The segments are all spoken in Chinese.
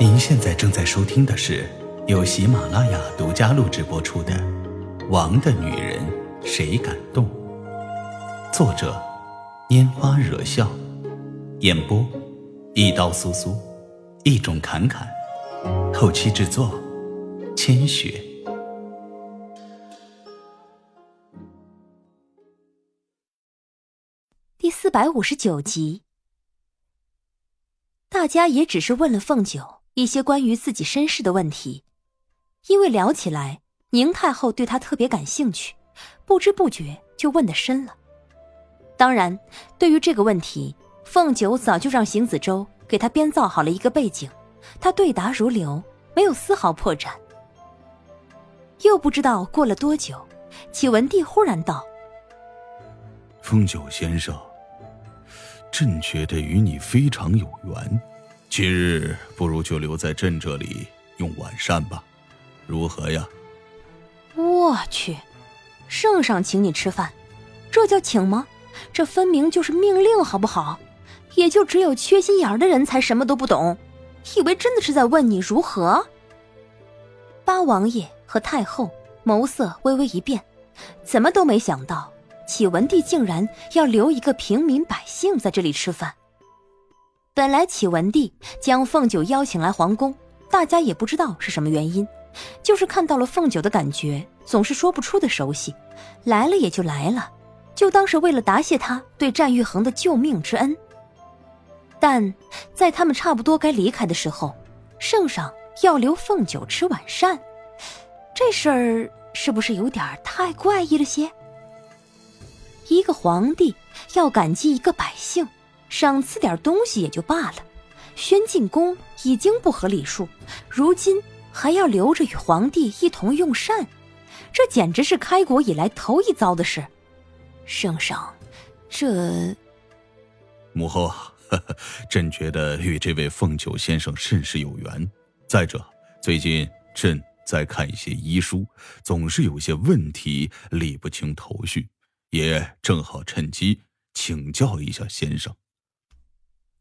您现在正在收听的是由喜马拉雅独家录制播出的《王的女人谁敢动》，作者拈花惹笑，演播一刀苏苏，一种侃侃，后期制作千雪。第四百五十九集。大家也只是问了凤九一些关于自己身世的问题，因为聊起来，宁太后对他特别感兴趣，不知不觉就问得深了。当然，对于这个问题，凤九早就让邢子舟给他编造好了一个背景，他对答如流，没有丝毫破绽。又不知道过了多久，启文帝忽然道：“凤九先生。”朕觉得与你非常有缘，今日不如就留在朕这里用晚膳吧，如何呀？我去，圣上请你吃饭，这叫请吗？这分明就是命令，好不好？也就只有缺心眼的人才什么都不懂，以为真的是在问你如何。八王爷和太后眸色微微一变，怎么都没想到。启文帝竟然要留一个平民百姓在这里吃饭。本来启文帝将凤九邀请来皇宫，大家也不知道是什么原因，就是看到了凤九的感觉总是说不出的熟悉，来了也就来了，就当是为了答谢他对战玉衡的救命之恩。但在他们差不多该离开的时候，圣上要留凤九吃晚膳，这事儿是不是有点太怪异了些？一个皇帝要感激一个百姓，赏赐点东西也就罢了，宣进宫已经不合礼数，如今还要留着与皇帝一同用膳，这简直是开国以来头一遭的事。圣上，这母后，朕觉得与这位凤九先生甚是有缘。再者，最近朕在看一些医书，总是有些问题理不清头绪。也正好趁机请教一下先生。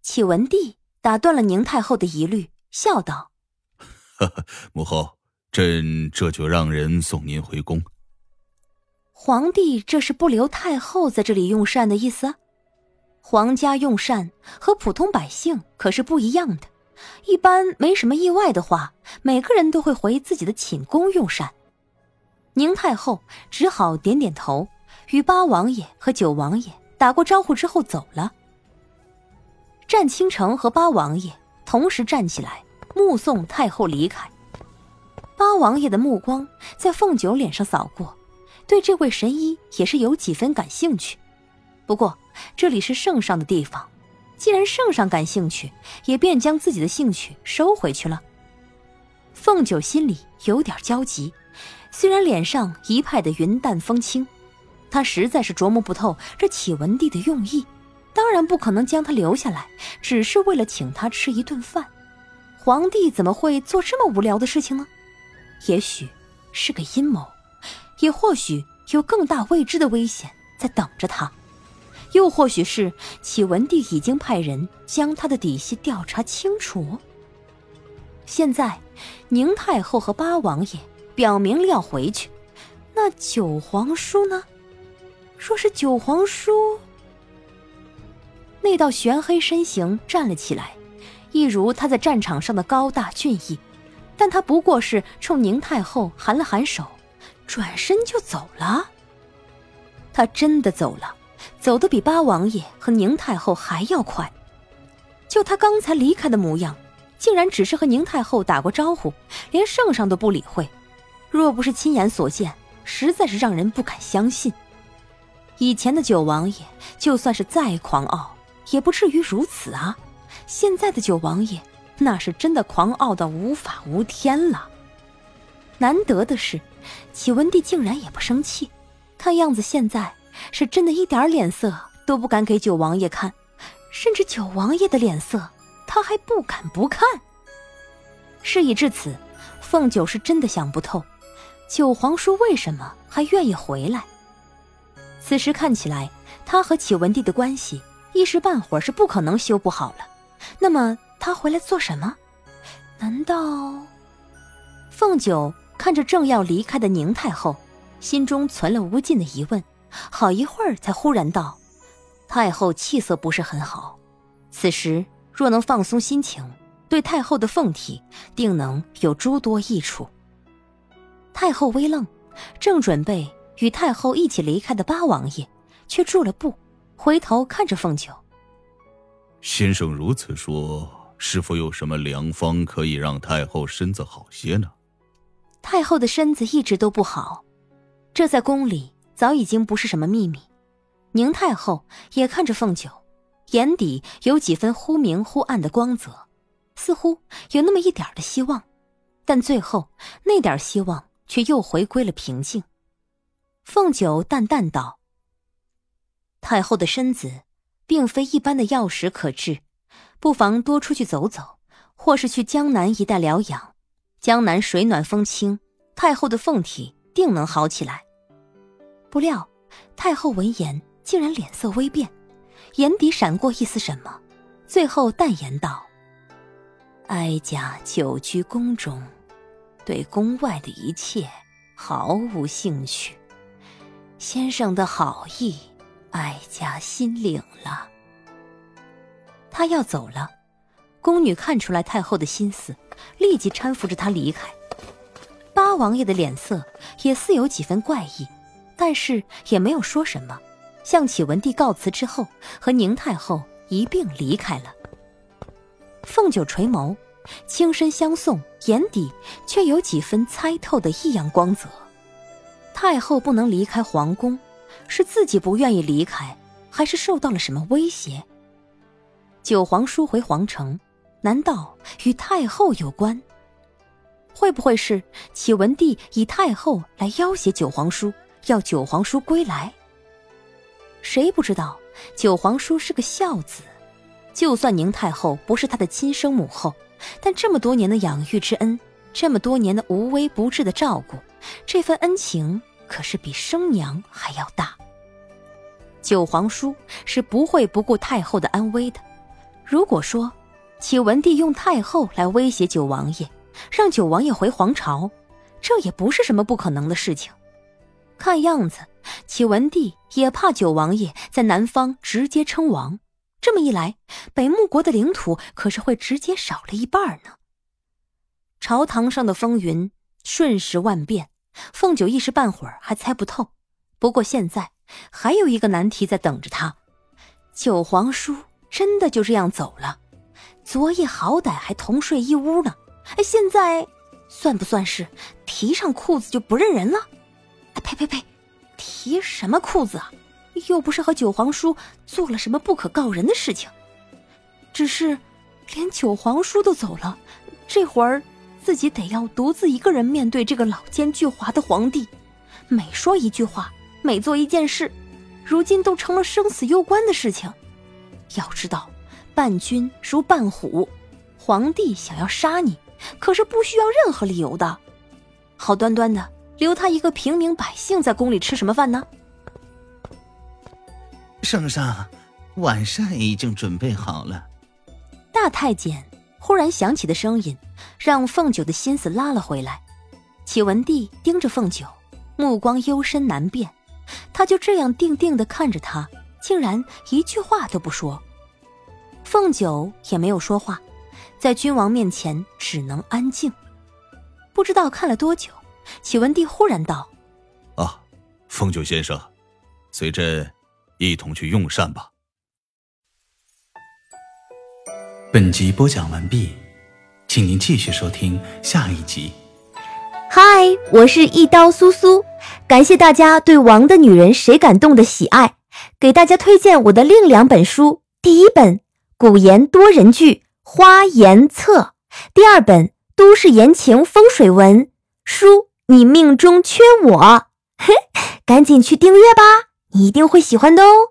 启文帝打断了宁太后的疑虑，笑道：“母后，朕这就让人送您回宫。”皇帝这是不留太后在这里用膳的意思？皇家用膳和普通百姓可是不一样的。一般没什么意外的话，每个人都会回自己的寝宫用膳。宁太后只好点点头。与八王爷和九王爷打过招呼之后走了。战倾城和八王爷同时站起来目送太后离开。八王爷的目光在凤九脸上扫过，对这位神医也是有几分感兴趣。不过这里是圣上的地方，既然圣上感兴趣，也便将自己的兴趣收回去了。凤九心里有点焦急，虽然脸上一派的云淡风轻。他实在是琢磨不透这启文帝的用意，当然不可能将他留下来，只是为了请他吃一顿饭。皇帝怎么会做这么无聊的事情呢？也许是个阴谋，也或许有更大未知的危险在等着他，又或许是启文帝已经派人将他的底细调查清楚。现在，宁太后和八王爷表明了要回去，那九皇叔呢？若是九皇叔，那道玄黑身形站了起来，一如他在战场上的高大俊逸，但他不过是冲宁太后含了含手，转身就走了。他真的走了，走得比八王爷和宁太后还要快。就他刚才离开的模样，竟然只是和宁太后打过招呼，连圣上都不理会。若不是亲眼所见，实在是让人不敢相信。以前的九王爷就算是再狂傲，也不至于如此啊！现在的九王爷那是真的狂傲到无法无天了。难得的是，启文帝竟然也不生气，看样子现在是真的一点脸色都不敢给九王爷看，甚至九王爷的脸色他还不敢不看。事已至此，凤九是真的想不透，九皇叔为什么还愿意回来。此时看起来，他和启文帝的关系一时半会儿是不可能修补好了。那么他回来做什么？难道？凤九看着正要离开的宁太后，心中存了无尽的疑问，好一会儿才忽然道：“太后气色不是很好，此时若能放松心情，对太后的凤体定能有诸多益处。”太后微愣，正准备与太后一起离开的八王爷，却住了步，回头看着凤九：“先生如此说，是否有什么良方可以让太后身子好些呢？”太后的身子一直都不好，这在宫里早已经不是什么秘密。宁太后也看着凤九，眼底有几分忽明忽暗的光泽，似乎有那么一点的希望，但最后那点希望却又回归了平静。凤九淡淡道：“太后的身子并非一般的药石可治，不妨多出去走走，或是去江南一带疗养。”江南水暖风清，太后的凤体定能好起来。不料，太后闻言竟然脸色微变，眼底闪过一丝什么，最后淡言道：“哀家久居宫中，对宫外的一切毫无兴趣。先生的好意，哀家心领了。”他要走了。宫女看出来太后的心思，立即搀扶着她离开。八王爷的脸色也似有几分怪异，但是也没有说什么，向启文帝告辞之后，和宁太后一并离开了。凤九垂眸，轻身相送，眼底却有几分猜透的异样光泽。太后不能离开皇宫，是自己不愿意离开，还是受到了什么威胁？九皇叔回皇城。难道与太后有关？会不会是启文帝以太后来要挟九皇叔，要九皇叔归来？谁不知道九皇叔是个孝子？就算宁太后不是他的亲生母后，但这么多年的养育之恩，这么多年的无微不至的照顾，这份恩情可是比生娘还要大。九皇叔是不会不顾太后的安危的。如果说，启文帝用太后来威胁九王爷，让九王爷回皇朝，这也不是什么不可能的事情。看样子，启文帝也怕九王爷在南方直接称王，这么一来，北穆国的领土可是会直接少了一半呢。朝堂上的风云瞬时万变，凤九一时半会儿还猜不透。不过现在还有一个难题在等着他：九皇叔真的就这样走了？昨夜好歹还同睡一屋呢，哎，现在算不算是提上裤子就不认人了？哎，呸呸呸，提什么裤子啊？又不是和九皇叔做了什么不可告人的事情，只是连九皇叔都走了，这会儿自己得要独自一个人面对这个老奸巨猾的皇帝，每说一句话，每做一件事，如今都成了生死攸关的事情。要知道。伴君如伴虎，皇帝想要杀你，可是不需要任何理由的。好端端的留他一个平民百姓在宫里吃什么饭呢？圣上，晚膳已经准备好了。大太监忽然响起的声音，让凤九的心思拉了回来。启文帝盯着凤九，目光幽深难辨。他就这样定定的看着他，竟然一句话都不说。凤九也没有说话，在君王面前只能安静。不知道看了多久，启文帝忽然道：“啊，凤九先生，随朕一同去用膳吧。”本集播讲完毕，请您继续收听下一集。嗨，我是一刀苏苏，感谢大家对《王的女人谁敢动》的喜爱，给大家推荐我的另两本书，第一本。古言多人剧《花颜册》第二本《都市言情风水文》书，你命中缺我，嘿，赶紧去订阅吧，你一定会喜欢的哦。